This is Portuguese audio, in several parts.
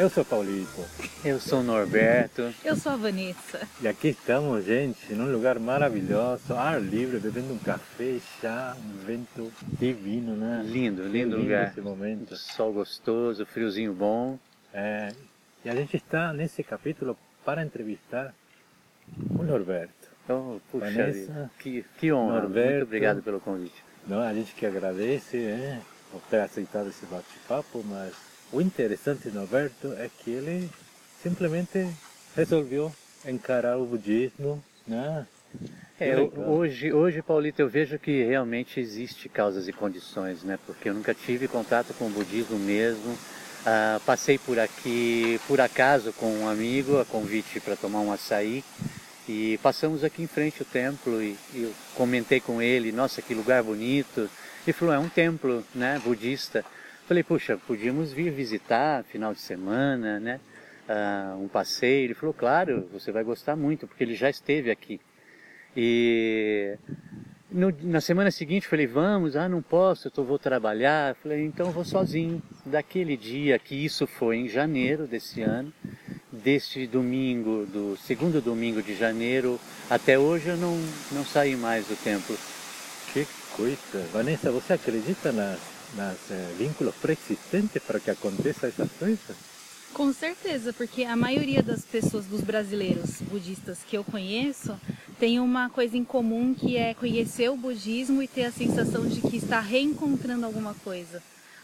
Eu sou Paulito. Eu sou o Norberto. Eu sou a Vanessa. E aqui estamos, gente, num lugar maravilhoso, ar livre, bebendo um café, chá, um vento divino, né? Lindo, lindo, lindo lugar. esse momento. Sol gostoso, friozinho bom. É, e a gente está nesse capítulo para entrevistar o Norberto. Oh, puxa Vanessa, vida, que, que honra. Norberto. Muito obrigado pelo convite. Não, a gente que agradece né, por ter aceitado esse bate-papo, mas o interessante do Norberto é que ele simplesmente resolveu encarar o budismo, né? É, legal. hoje, hoje, Paulito, eu vejo que realmente existe causas e condições, né? Porque eu nunca tive contato com o budismo mesmo. Ah, passei por aqui, por acaso, com um amigo, a convite para tomar um açaí. E passamos aqui em frente ao templo e, e eu comentei com ele, nossa, que lugar bonito. Ele falou, é um templo, né, budista. Falei, puxa, podíamos vir visitar final de semana, né? Ah, um passeio. Ele falou, claro, você vai gostar muito, porque ele já esteve aqui. E no- na semana seguinte falei, vamos, ah, não posso, eu tô, vou trabalhar. Falei, então vou sozinho. Daquele dia, que isso foi em janeiro desse ano, deste domingo, do segundo domingo de janeiro, até hoje eu não, não saí mais do templo. Que coisa! Vanessa, você acredita nas, nas eh, vínculos pré-existentes para que aconteça essas coisas? Com certeza, porque a maioria das pessoas, dos brasileiros budistas que eu conheço, tem uma coisa em comum que é conhecer o budismo e ter a sensação de que está reencontrando alguma coisa.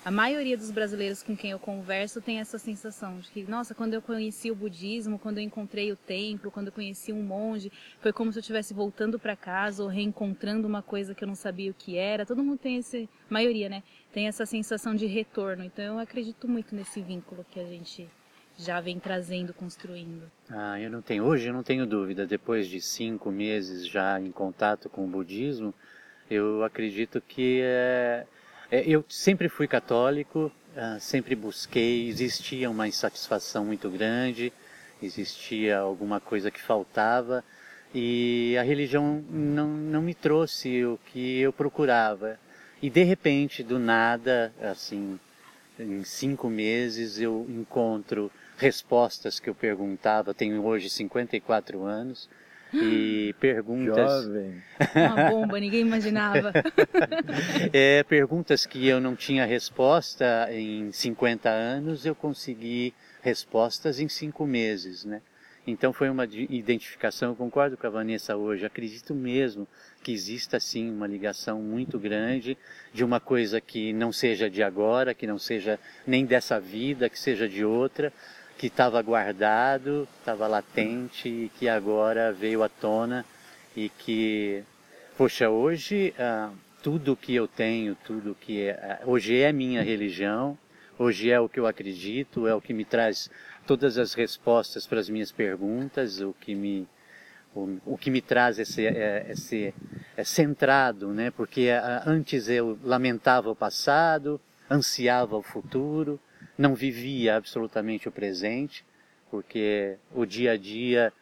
A maioria dos brasileiros com quem eu converso tem essa sensação de que, nossa, quando eu conheci o budismo, quando eu encontrei o templo, quando eu conheci um monge, foi como se eu estivesse voltando para casa ou reencontrando uma coisa que eu não sabia o que era. Todo mundo tem esse, maioria, né? Tem essa sensação de retorno. Então eu acredito muito nesse vínculo que a gente já vem trazendo, construindo. Ah, eu não tenho, hoje eu não tenho dúvida, depois de cinco meses já em contato com o budismo, eu acredito que é, eu sempre fui católico, ah, sempre busquei, existia uma insatisfação muito grande, existia alguma coisa que faltava e a religião não, não me trouxe o que eu procurava. E de repente, do nada, assim, em cinco meses eu encontro respostas que eu perguntava, tenho hoje 54 anos, e perguntas, Jovem! Uma bomba, ninguém imaginava. é, perguntas que eu não tinha resposta em 50 anos, eu consegui respostas em cinco meses, né? Então foi uma de- identificação, eu concordo com a Vanessa hoje, acredito mesmo que exista sim uma ligação muito grande de uma coisa que não seja de agora, que não seja nem dessa vida, que seja de outra, que estava guardado, estava latente e que agora veio à tona e que, poxa, hoje ah, tudo que eu tenho, tudo que é, ah, hoje é minha religião, hoje é o que eu acredito, é o que me traz todas as respostas para as minhas perguntas, o que me o, o que me traz esse, é, esse é centrado, né? Porque ah, antes eu lamentava o passado, ansiava o futuro, não vivia absolutamente o presente, porque o dia a dia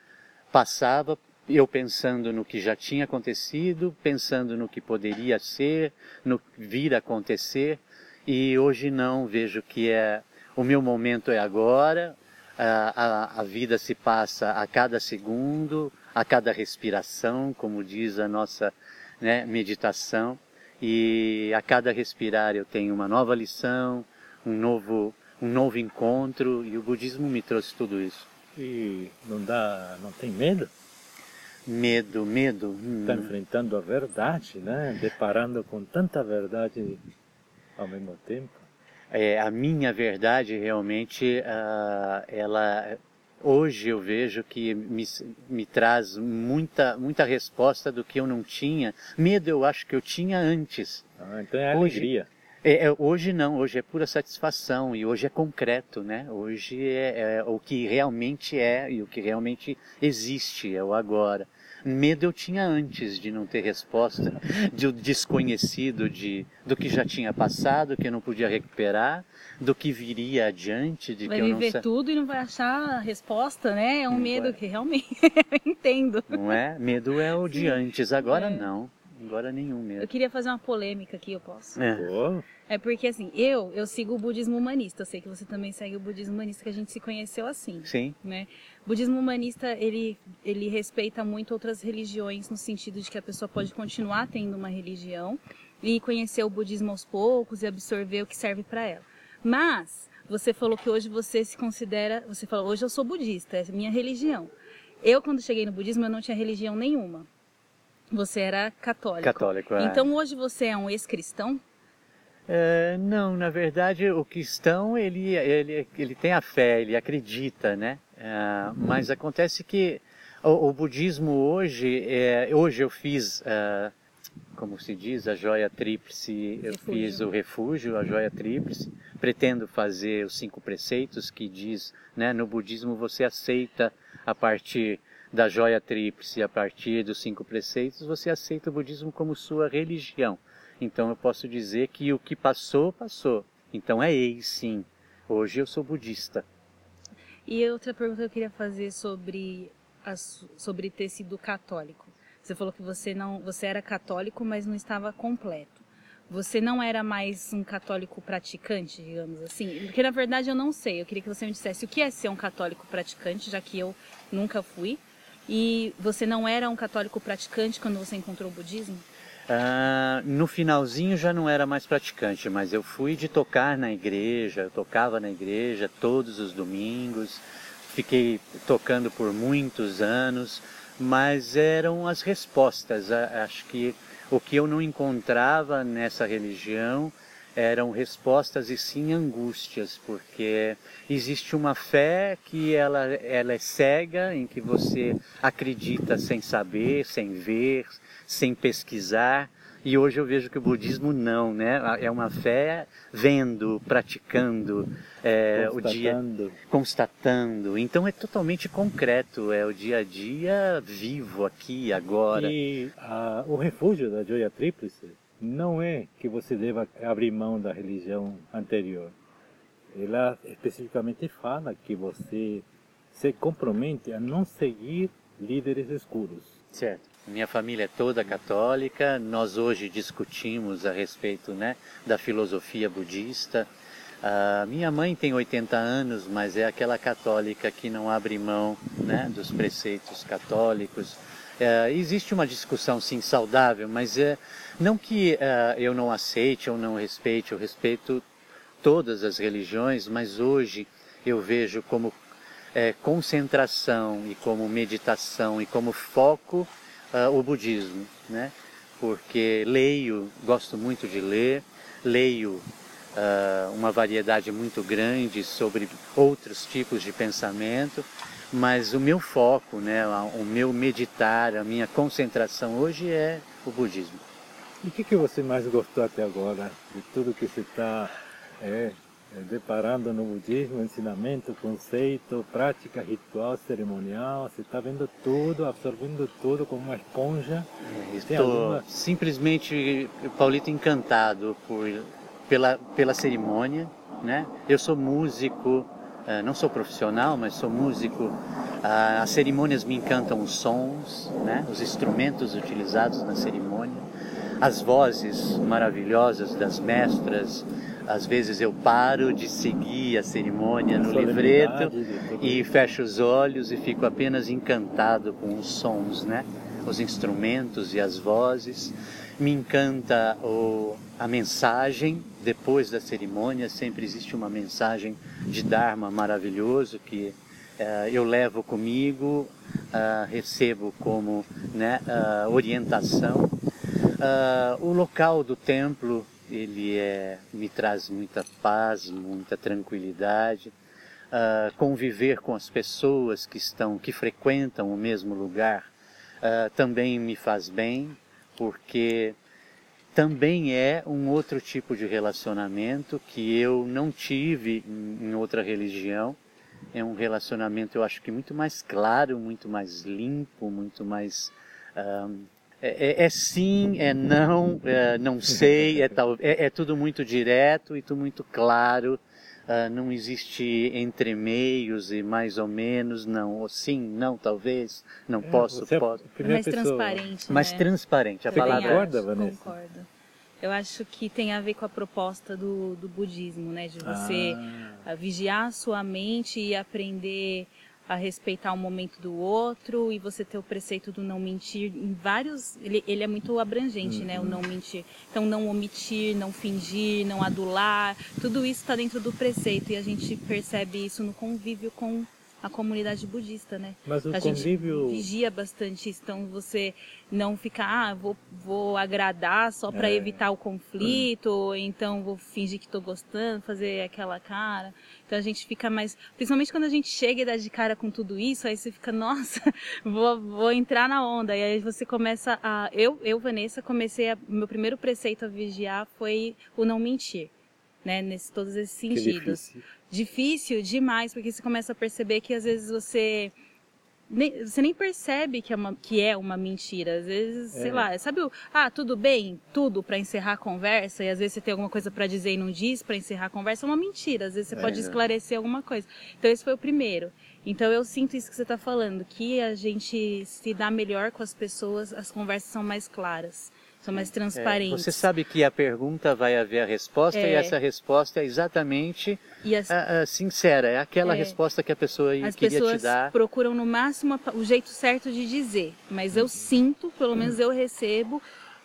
passava eu pensando no que já tinha acontecido, pensando no que poderia ser, no vir a acontecer, e hoje não, vejo que é o meu momento é agora, a, a, a vida se passa a cada segundo, a cada respiração, como diz a nossa né, meditação, e a cada respirar eu tenho uma nova lição, um novo, um novo encontro, e o budismo me trouxe tudo isso. E não dá, não tem medo? Medo, medo. hum, Está enfrentando a verdade, né? Deparando com tanta verdade ao mesmo tempo. É, a minha verdade realmente, ah, ela hoje eu vejo que me, me traz muita, muita resposta do que eu não tinha. Medo eu acho que eu tinha antes. Ah, então é Hoje- alegria. É, é, hoje não, hoje é pura satisfação e hoje é concreto, né? Hoje é, é o que realmente é e o que realmente existe, é o agora. Medo eu tinha antes de não ter resposta, de o desconhecido, de, do que já tinha passado, que eu não podia recuperar, do que viria adiante, de Vai que eu não viver sa- tudo e não vai achar a resposta, né? É um Não medo vai. que realmente eu entendo. Não é? Medo é o de antes, agora É. não. Agora nenhum mesmo. Eu queria fazer uma polêmica aqui, eu posso? É. É porque assim, eu, eu sigo o budismo humanista. Eu sei que você também segue o budismo humanista, que a gente se conheceu assim. Sim, né? O budismo humanista, ele, ele respeita muito outras religiões no sentido de que a pessoa pode continuar tendo uma religião e conhecer o budismo aos poucos e absorver o que serve para ela. Mas você falou que hoje você se considera, você falou, hoje eu sou budista, é minha religião. Eu quando cheguei no budismo eu não tinha religião nenhuma. Você era católico. católico. é. Então hoje você é um ex-cristão? É, não, na verdade, o cristão ele, ele, ele tem a fé, ele acredita, né? É, mas acontece que o, o budismo hoje, é, hoje eu fiz, é, como se diz, a joia tríplice, eu Refúgio. fiz o refúgio, a joia tríplice. Pretendo fazer os cinco preceitos que diz, né? No budismo você aceita a partir da joia tríplice, a partir dos cinco preceitos, você aceita o budismo como sua religião. Então eu posso dizer que o que passou, passou. Então é ex, sim. Hoje eu sou budista. E outra pergunta que eu queria fazer sobre, a sobre ter sido católico. Você falou que você não, você era católico, mas não estava completo. Você não era mais um católico praticante, digamos assim? Porque na verdade eu não sei. Eu queria que você me dissesse o que é ser um católico praticante, já que eu nunca fui. E você não era um católico praticante quando você encontrou o budismo? Ah, no finalzinho já não era mais praticante, mas eu fui de tocar na igreja, eu tocava na igreja todos os domingos, fiquei tocando por muitos anos, mas eram as respostas. Acho que o que eu não encontrava nessa religião eram respostas e sim angústias, porque existe uma fé que ela, ela é cega, em que você acredita sem saber, sem ver, sem pesquisar. E hoje eu vejo que o budismo não, né? É uma fé vendo, praticando, é, o dia constatando. Então é totalmente concreto, é o dia a dia vivo aqui agora. E ah, o refúgio da joia tríplice não é que você deva abrir mão da religião anterior. Ela especificamente fala que você se compromete a não seguir líderes escuros. Certo. Minha família é toda católica. Nós hoje discutimos a respeito, né, da filosofia budista. Ah, minha mãe tem 80 anos, mas é aquela católica que não abre mão, né, dos preceitos católicos. É, existe uma discussão sim saudável, mas é não que ah, eu não aceite ou não respeite, eu respeito todas as religiões, mas hoje eu vejo como é, concentração e como meditação e como foco ah, o budismo, né? Porque leio, gosto muito de ler, leio ah, uma variedade muito grande sobre outros tipos de pensamento, mas o meu foco, né, o meu meditar, a minha concentração hoje é o budismo. E o que, que você mais gostou até agora de tudo que você está é, é, deparando no budismo, ensinamento, conceito, prática, ritual, cerimonial? Você está vendo tudo, absorvendo tudo como uma esponja. Tem Estou alguma- simplesmente, Paulito, encantado por, pela, pela cerimônia. Né? Eu sou músico, não sou profissional, mas sou músico. Ah, as cerimônias me encantam os sons, né? os instrumentos utilizados na cerimônia, as vozes maravilhosas das mestras. Às vezes eu paro de seguir a cerimônia no livreto e fecho os olhos e fico apenas encantado com os sons, né? Os instrumentos e as vozes. Me encanta o, a mensagem depois da cerimônia. Sempre existe uma mensagem de Dharma maravilhoso que eh, eu levo comigo, ah, recebo como né, ah, orientação. O local do templo ele é, me traz muita paz, muita tranquilidade. Conviver com as pessoas que estão, que frequentam o mesmo lugar, também me faz bem, porque também é um outro tipo de relacionamento que eu não tive em outra religião. É um relacionamento, eu acho que muito mais claro, muito mais limpo, muito mais ah, é, é- é sim, é não, é não sei, é, tal, é, é tudo muito direto e tudo muito claro. Uh, não existe entre meios e mais ou menos, não, ou sim, não, talvez, não é, posso, é posso. É mais pessoa. transparente. Mais né? transparente, a Também palavra. Concorda, Vanessa? Concordo. Eu acho que tem a ver com a proposta do, do budismo, né? De você ah. vigiar a sua mente e aprender a respeitar o momento do outro e você ter o preceito do não mentir em vários ele, ele é muito abrangente uhum. né o uhum. não mentir então não omitir não fingir não adular tudo isso está dentro do preceito e a gente percebe isso no convívio com a comunidade budista, né? Mas o a convívio... gente vigia bastante isso, então você não ficar, ah, vou, vou agradar só para é. evitar o conflito, ou então vou fingir que estou gostando, fazer aquela cara. Então a gente fica mais, principalmente quando a gente chega e dá de cara com tudo isso, aí você fica, nossa, vou, vou entrar na onda. E aí você começa a, eu, eu Vanessa, comecei a, meu primeiro preceito a vigiar foi o não mentir né, nesse todos esses sentidos. Difícil. difícil. demais, porque você começa a perceber que às vezes você nem, você nem percebe que é uma, que é uma mentira. Às vezes, é. sei lá, sabe o, ah, tudo bem, tudo para encerrar a conversa, e às vezes você tem alguma coisa para dizer e não diz para encerrar a conversa, é uma mentira. Às vezes você é. pode esclarecer alguma coisa. Então esse foi o primeiro. Então eu sinto isso que você está falando, que a gente se dá melhor com as pessoas, as conversas são mais claras são mais transparentes. É, você sabe que a pergunta vai haver a resposta é. e essa resposta é exatamente as, a, a sincera, é aquela é. resposta que a pessoa as queria te dar. As pessoas procuram no máximo o jeito certo de dizer, mas eu sinto, pelo menos eu recebo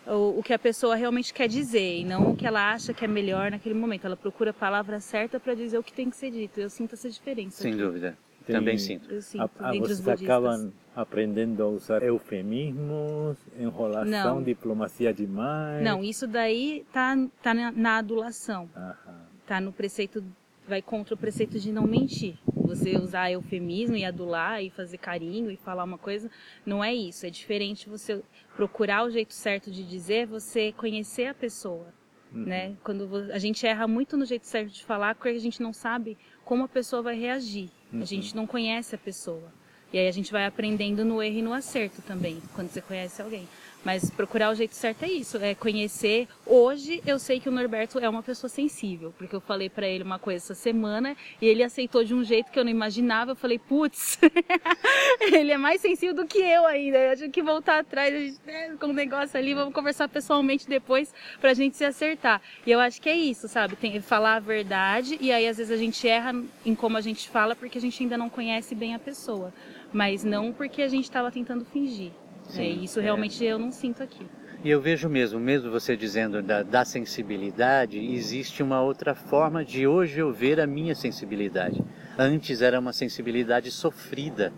o, o, que a pessoa realmente quer dizer e não o que ela acha que é melhor naquele momento. Ela procura a palavra certa para dizer o que tem que ser dito. Eu sinto essa diferença. Sem aqui. dúvida. Tem, Também sinto. Eu sinto a, a, vocês acabam aprendendo a usar eufemismos, enrolação, não. diplomacia demais. Não, isso daí tá, tá na, na adulação. Aham. Tá no preceito, vai contra o preceito de não mentir. Você usar eufemismo e adular e fazer carinho e falar uma coisa, não é isso. É diferente você procurar o jeito certo de dizer, você conhecer a pessoa. Uhum. Né? Quando a gente erra muito no jeito certo de falar, porque a gente não sabe como a pessoa vai reagir. Uhum. A gente não conhece a pessoa. E aí a gente vai aprendendo no erro e no acerto também, quando você conhece alguém. Mas procurar o jeito certo é isso, é conhecer. Hoje eu sei que o Norberto é uma pessoa sensível, porque eu falei para ele uma coisa essa semana e ele aceitou de um jeito que eu não imaginava. Eu falei, putz, ele é mais sensível do que eu ainda. Eu tinha que voltar atrás gente, né, com o um negócio ali, vamos conversar pessoalmente depois pra gente se acertar. E eu acho que é isso, sabe? Tem falar a verdade e aí às vezes a gente erra em como a gente fala porque a gente ainda não conhece bem a pessoa, mas não porque a gente estava tentando fingir. Sim, é, isso realmente é. eu não sinto aqui. E eu vejo mesmo, mesmo você dizendo da, da, sensibilidade, existe uma outra forma de hoje eu ver a minha sensibilidade. Antes era uma sensibilidade sofrida,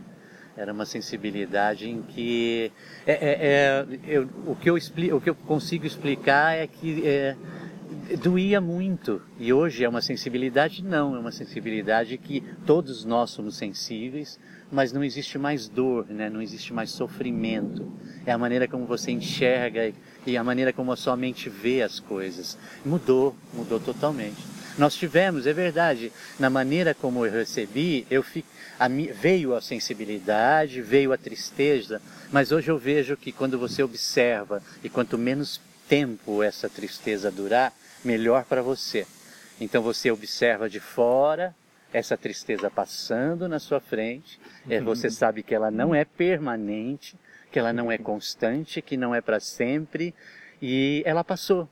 era uma sensibilidade em que é, é, é eu, o, que eu expli, o que eu consigo explicar é que é, doía muito e hoje é uma sensibilidade não, é uma sensibilidade que todos nós somos sensíveis, mas não existe mais dor, né? não existe mais sofrimento. É a maneira como você enxerga e a maneira como a sua mente vê as coisas. Mudou, mudou totalmente. Nós tivemos, é verdade, na maneira como eu recebi, eu fi, a, veio a sensibilidade, veio a tristeza, mas hoje eu vejo que quando você observa e quanto menos tempo essa tristeza durar, melhor para você. Então você observa de fora, essa tristeza passando na sua frente, é, uhum. você sabe que ela não é permanente, que ela não é constante, que não é para sempre, e ela passou.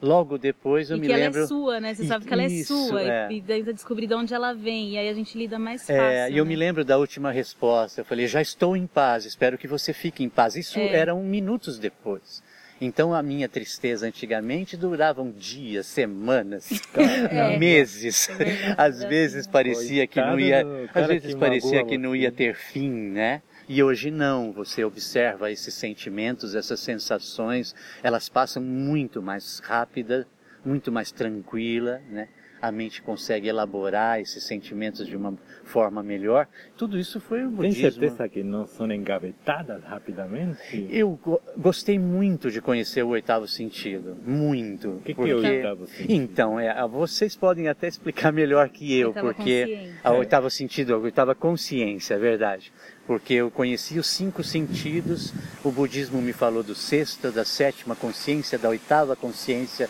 Logo depois eu e me que lembro. ela é sua, né? Você sabe que ela é sua. É. E daí descobrir de onde ela vem. E aí a gente lida mais fácil. É, e eu né? me lembro da última resposta. Eu falei, já estou em paz, espero que você fique em paz. Isso é. eram minutos depois. Então a minha tristeza antigamente duravam dias, semanas, é, meses. É às vezes parecia que não ia, às vezes parecia que não ia ter fim, né? E hoje não, você observa esses sentimentos, essas sensações, elas passam muito mais rápida, muito mais tranquila, né? A mente consegue elaborar esses sentimentos de uma forma melhor. Tudo isso foi o budismo. Tem certeza que não são engavetadas rapidamente? Eu gostei muito de conhecer o oitavo sentido, muito. O que, porque... que é o oitavo sentido? Então, é, vocês podem até explicar melhor que eu, porque a oitava sentido, a oitava consciência, é verdade. Porque eu conheci os cinco sentidos, o budismo me falou do sexto, da sétima consciência, da oitava consciência,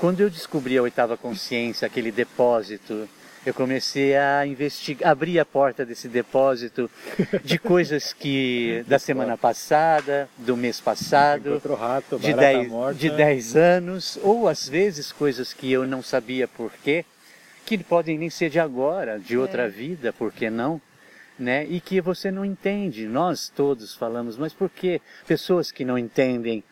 quando eu descobri a oitava consciência, aquele depósito eu comecei a investigar, abrir a porta desse depósito de coisas que da semana passada, do mês passado, rato, de 10 de dez anos, ou às vezes coisas que eu não sabia por quê, que podem nem ser de agora, de outra é. vida, por que não? Né? E que você não entende. Nós todos falamos, mas por que pessoas que não entendem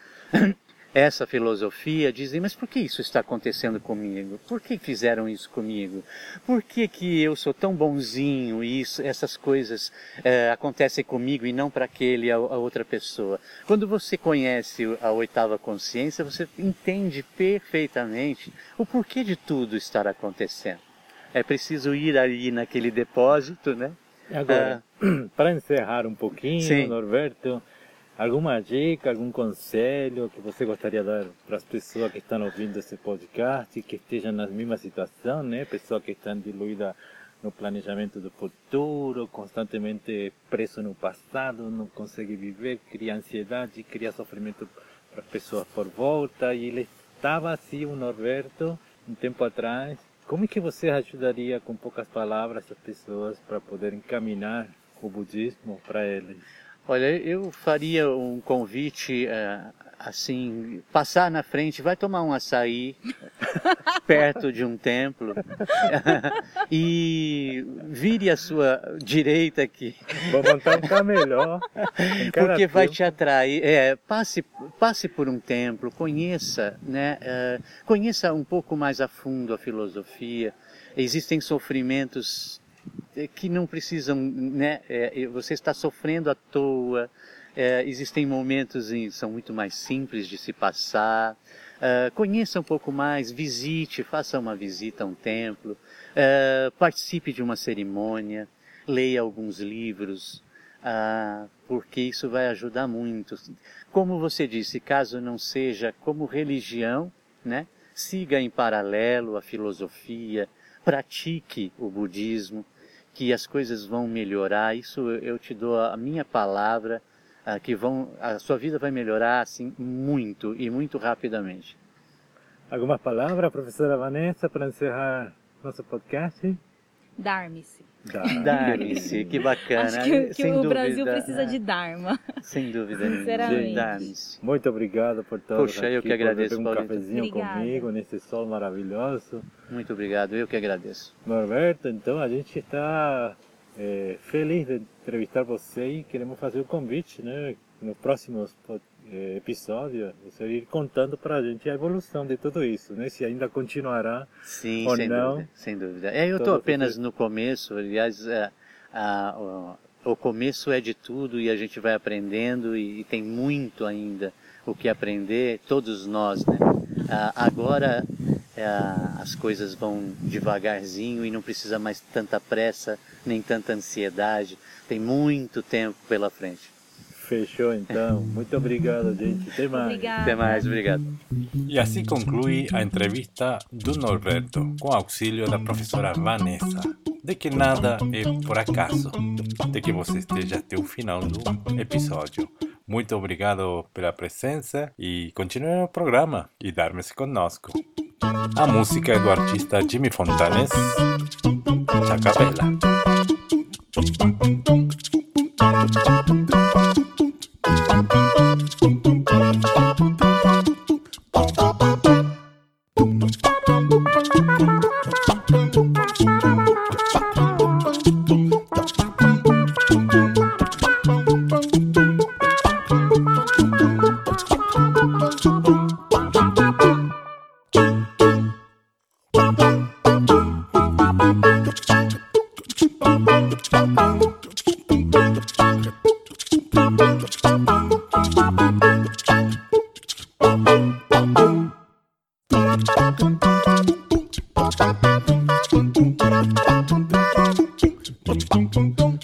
essa filosofia dizem, mas por que isso está acontecendo comigo? Por que fizeram isso comigo? Por que, que eu sou tão bonzinho e isso, essas coisas é, acontecem comigo e não para aquele, a, a outra pessoa? Quando você conhece a oitava consciência, você entende perfeitamente o porquê de tudo estar acontecendo. É preciso ir ali naquele depósito, né? Agora, ah, para encerrar um pouquinho, sim. Norberto, Alguma dica, algum conselho que você gostaria de dar para as pessoas que estão ouvindo esse podcast e que estejam na mesma situação, né? Pessoas que estão diluídas no planejamento do futuro, constantemente preso no passado, não consegue viver, cria ansiedade, cria sofrimento para as pessoas por volta. E ele estava assim, o Norberto, um tempo atrás. Como é que você ajudaria com poucas palavras as pessoas para poder encaminhar o budismo para eles? Olha, eu faria um convite é, assim, passar na frente, vai tomar um açaí perto de um templo e vire à sua direita aqui. Vou montar um melhor. Porque vai tempo. te atrair. É, passe, passe por um templo, conheça, né? É, conheça um pouco mais a fundo a filosofia. Existem sofrimentos que não precisam, né? É, você está sofrendo à toa. É, existem momentos em são muito mais simples de se passar. Uh, conheça um pouco mais, visite, faça uma visita a um templo, uh, participe de uma cerimônia, leia alguns livros, uh, porque isso vai ajudar muito. Como você disse, caso não seja como religião, né? siga em paralelo a filosofia, pratique o budismo, que as coisas vão melhorar. Isso eu te dou a minha palavra, uh, que vão, a sua vida vai melhorar assim muito e muito rapidamente. Alguma palavra, professora Vanessa, para encerrar nosso podcast? Darme-se. Darme-se, que bacana. Acho que, que o dúvida, Brasil precisa de Dharma. Sem dúvida Sinceramente. Muito obrigado por todo Puxa, eu que agradeço, por um cafezinho Obrigada. comigo nesse sol maravilhoso. Muito obrigado, eu que agradeço. Norberto, então a gente está é, feliz de entrevistar você e queremos fazer o convite, né? Nos próximos é, episódio, você ir contando para a gente a evolução de tudo isso, né? Se ainda continuará Sim, ou sem não. Dúvida, sem dúvida. É, eu estou apenas no começo, aliás, é, a, o, o, começo é de tudo e a gente vai aprendendo e, e tem muito ainda o que aprender, todos nós, né? agora é, as coisas vão devagarzinho e não precisa mais tanta pressa nem tanta ansiedade. Tem muito tempo pela frente. Fechou então. Muito obrigado, gente. Até mais. Obrigada. Até mais, obrigado. E assim conclui a entrevista do Norberto, com auxílio da professora Vanessa, de que nada é por acaso, de que você esteja até o final do episódio. Muito obrigado pela presença e continue no programa e dar-me-se conosco. A música é do artista Jimmy Fontanes, Boom! Boom!